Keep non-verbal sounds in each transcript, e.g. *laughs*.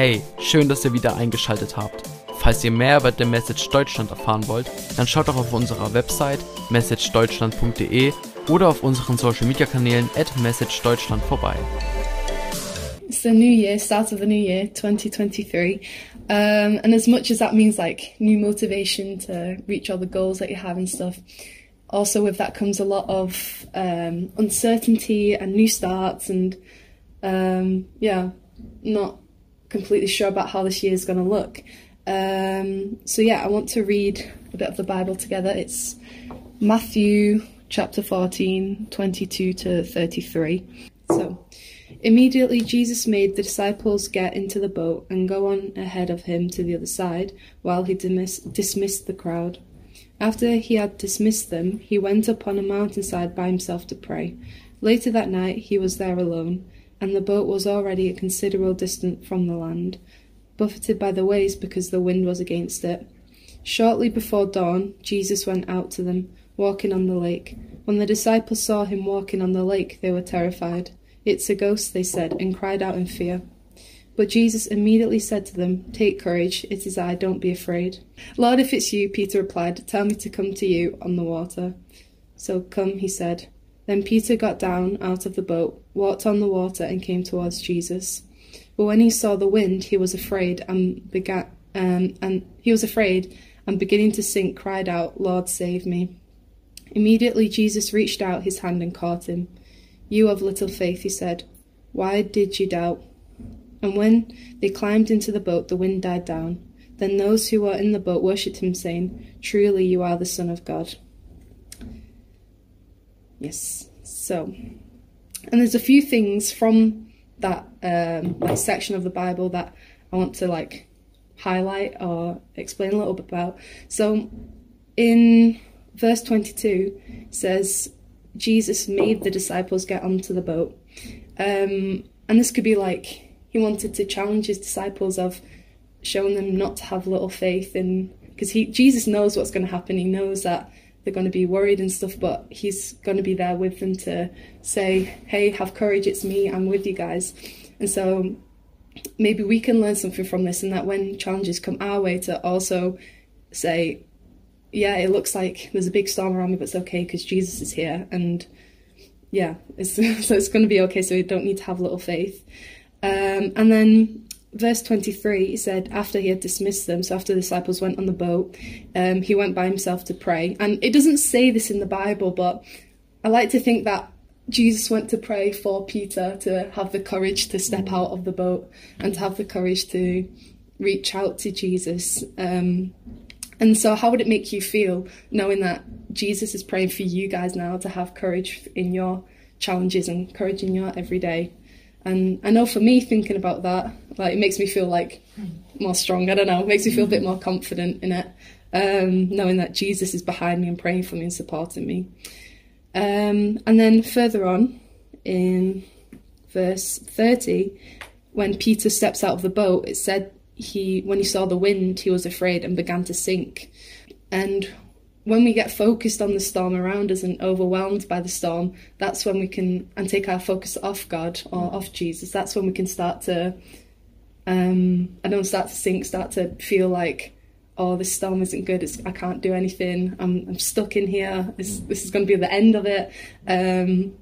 Hey, schön, dass ihr wieder eingeschaltet habt. Falls ihr mehr über The Message Deutschland erfahren wollt, dann schaut doch auf unserer Website messagedeutschland.de oder auf unseren Social Media Kanälen at messagedeutschland vorbei. It's the new year, start of the new year, 2023. Um, and as much as that means like new motivation to reach all the goals that you have and stuff, also with that comes a lot of um, uncertainty and new starts and um, yeah, not completely sure about how this year is going to look. Um, so yeah, I want to read a bit of the Bible together. It's Matthew chapter 14, 22 to 33. So, immediately Jesus made the disciples get into the boat and go on ahead of him to the other side while he dismiss- dismissed the crowd. After he had dismissed them, he went up on a mountainside by himself to pray. Later that night, he was there alone, and the boat was already a considerable distance from the land, buffeted by the waves because the wind was against it. Shortly before dawn, Jesus went out to them, walking on the lake. When the disciples saw him walking on the lake, they were terrified. It's a ghost, they said, and cried out in fear. But Jesus immediately said to them, Take courage, it is I, don't be afraid. Lord, if it's you, Peter replied, tell me to come to you on the water. So come, he said. Then Peter got down out of the boat, walked on the water, and came towards Jesus. But when he saw the wind, he was afraid and began, um, and he was afraid and beginning to sink, cried out, Lord, save me. Immediately Jesus reached out his hand and caught him. You of little faith, he said, why did you doubt? And when they climbed into the boat, the wind died down. Then those who were in the boat worshipped him, saying, Truly you are the Son of God. Yes. So, and there's a few things from that um, that section of the Bible that I want to like highlight or explain a little bit about. So, in verse 22 says Jesus made the disciples get onto the boat, um, and this could be like he wanted to challenge his disciples of showing them not to have little faith in because he Jesus knows what's going to happen. He knows that they're going to be worried and stuff, but he's going to be there with them to say, "Hey, have courage. It's me. I'm with you guys." And so maybe we can learn something from this, and that when challenges come our way, to also say, "Yeah, it looks like there's a big storm around me, but it's okay because Jesus is here." And yeah, it's, *laughs* so it's going to be okay. So we don't need to have little faith. Um, and then verse 23 he said after he had dismissed them so after the disciples went on the boat um, he went by himself to pray. And it doesn't say this in the bible but i like to think that jesus went to pray for peter to have the courage to step out of the boat and to have the courage to reach out to jesus. Um, and so how would it make you feel knowing that jesus is praying for you guys now to have courage in your challenges and courage in your everyday and I know for me, thinking about that, like it makes me feel like more strong. I don't know, it makes me feel a bit more confident in it, um, knowing that Jesus is behind me and praying for me and supporting me. Um, and then further on in verse 30, when Peter steps out of the boat, it said he, when he saw the wind, he was afraid and began to sink. And when we get focused on the storm around us and overwhelmed by the storm, that's when we can and take our focus off God or off Jesus. That's when we can start to, um, I don't start to sink, start to feel like, oh, this storm isn't good. It's, I can't do anything. I'm, I'm stuck in here. This, this is going to be the end of it. Um,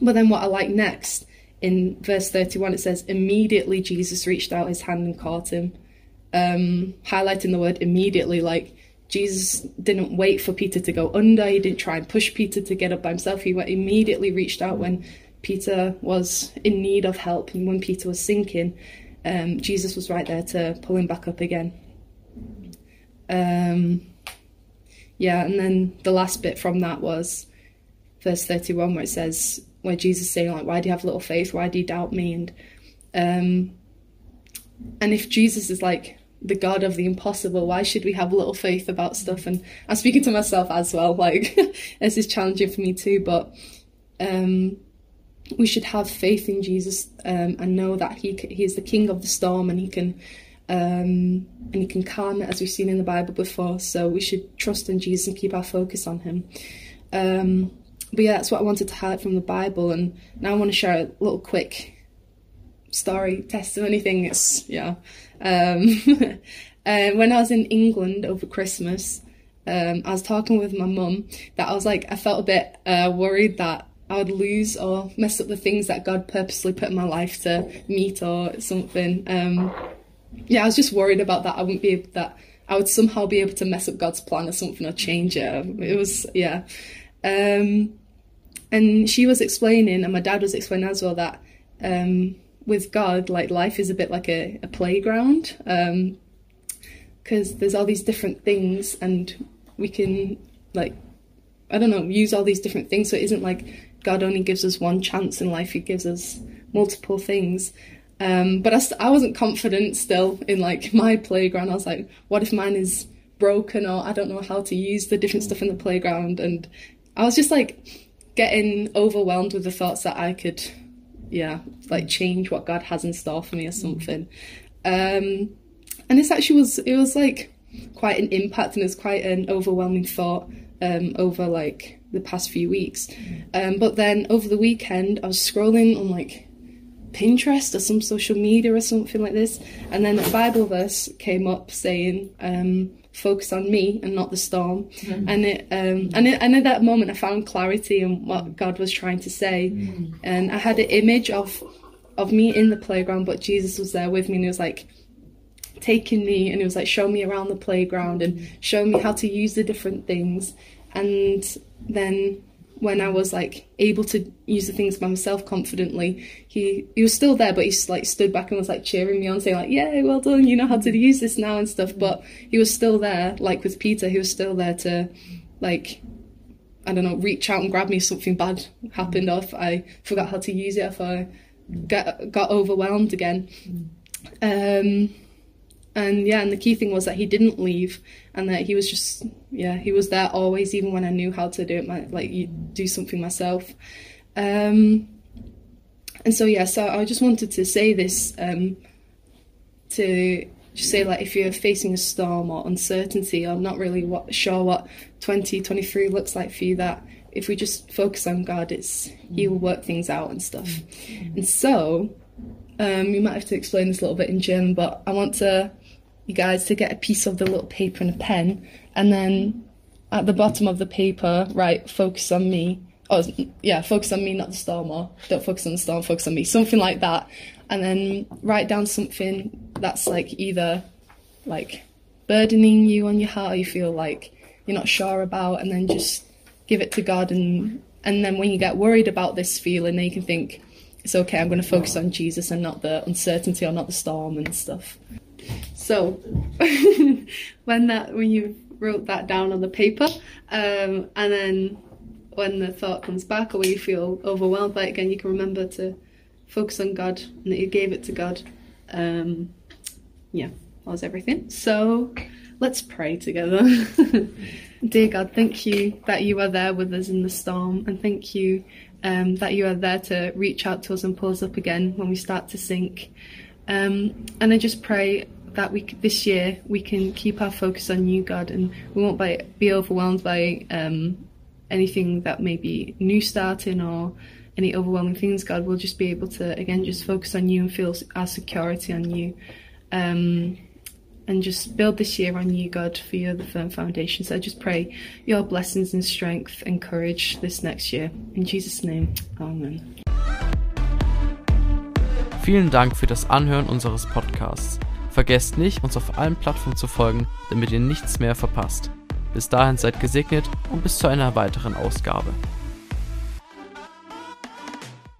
but then what I like next in verse 31, it says, immediately Jesus reached out his hand and caught him. Um, highlighting the word immediately, like Jesus didn't wait for Peter to go under. He didn't try and push Peter to get up by himself. He immediately reached out when Peter was in need of help and when Peter was sinking. Um, Jesus was right there to pull him back up again. Um, yeah, and then the last bit from that was verse 31 where it says, where Jesus is saying, like, why do you have little faith? Why do you doubt me? And um, and if Jesus is like the God of the impossible. Why should we have little faith about stuff? And I'm speaking to myself as well. *laughs* Like this is challenging for me too, but um, we should have faith in Jesus um, and know that he he is the King of the storm and he can um, and he can calm it as we've seen in the Bible before. So we should trust in Jesus and keep our focus on him. Um, but yeah, that's what I wanted to highlight from the Bible, and now I want to share a little quick story testimony thing. It's yeah. Um, *laughs* uh, when I was in England over Christmas, um, I was talking with my mum that I was like I felt a bit uh, worried that I would lose or mess up the things that God purposely put in my life to meet or something. Um, yeah, I was just worried about that. I wouldn't be able that I would somehow be able to mess up God's plan or something or change it. It was yeah. Um, and she was explaining, and my dad was explaining as well that um, with God, like life is a bit like a, a playground because um, there's all these different things, and we can like I don't know use all these different things. So it isn't like God only gives us one chance in life; He gives us multiple things. Um, but I, I wasn't confident still in like *laughs* my playground. I was like, what if mine is broken or I don't know how to use the different stuff in the playground? And I was just like getting overwhelmed with the thoughts that I could, yeah, like change what God has in store for me or something. Um, and this actually was, it was like quite an impact and it was quite an overwhelming thought um, over like the past few weeks. Um, but then over the weekend, I was scrolling on like Pinterest or some social media or something like this, and then a Bible verse came up saying, um, "Focus on me and not the storm." Mm-hmm. And it, um, and it, and at that moment, I found clarity in what God was trying to say, mm-hmm. and I had an image of of me in the playground, but Jesus was there with me, and he was like taking me, and he was like showing me around the playground and showing me how to use the different things, and then when I was like able to use the things by myself confidently, he he was still there, but he like stood back and was like cheering me on, saying like, "Yeah, well done, you know how to mm. use this now and stuff." Mm. But he was still there, like with Peter, he was still there to, like, I don't know, reach out and grab me if something bad happened, or if I forgot how to use it, if I mm. got got overwhelmed again. Um, and yeah, and the key thing was that he didn't leave, and that he was just yeah he was there always, even when I knew how to do it, my, like do something myself. Um, and so yeah, so I just wanted to say this um, to just say like if you're facing a storm or uncertainty or not really what, sure what 2023 looks like for you, that if we just focus on God, it's He will work things out and stuff. And so um, you might have to explain this a little bit in German, but I want to you guys to get a piece of the little paper and a pen, and then at the bottom of the paper, write "focus on me." Oh, yeah, focus on me, not the storm, or don't focus on the storm, focus on me, something like that. And then write down something that's like either like burdening you on your heart, or you feel like you're not sure about, and then just give it to God. And and then when you get worried about this feeling, then you can think, it's okay. I'm going to focus on Jesus and not the uncertainty or not the storm and stuff. So *laughs* when that when you wrote that down on the paper, um, and then when the thought comes back or when you feel overwhelmed by it again, you can remember to focus on God and that you gave it to God. Um, yeah, that was everything. So let's pray together. *laughs* Dear God, thank you that you are there with us in the storm, and thank you um, that you are there to reach out to us and pull us up again when we start to sink. Um, and I just pray that we this year we can keep our focus on you, God, and we won't by, be overwhelmed by um, anything that may be new starting or any overwhelming things. God, we'll just be able to again just focus on you and feel our security on you. Um, and just build this year on you, God, for you the firm foundation. So I just pray your blessings and strength and courage this next year. In Jesus' name, Amen. Vielen Dank für das Anhören unseres Podcasts. Vergesst nicht, uns auf allen Plattformen zu folgen, damit ihr nichts mehr verpasst. Bis dahin seid gesegnet und bis zu einer weiteren Ausgabe.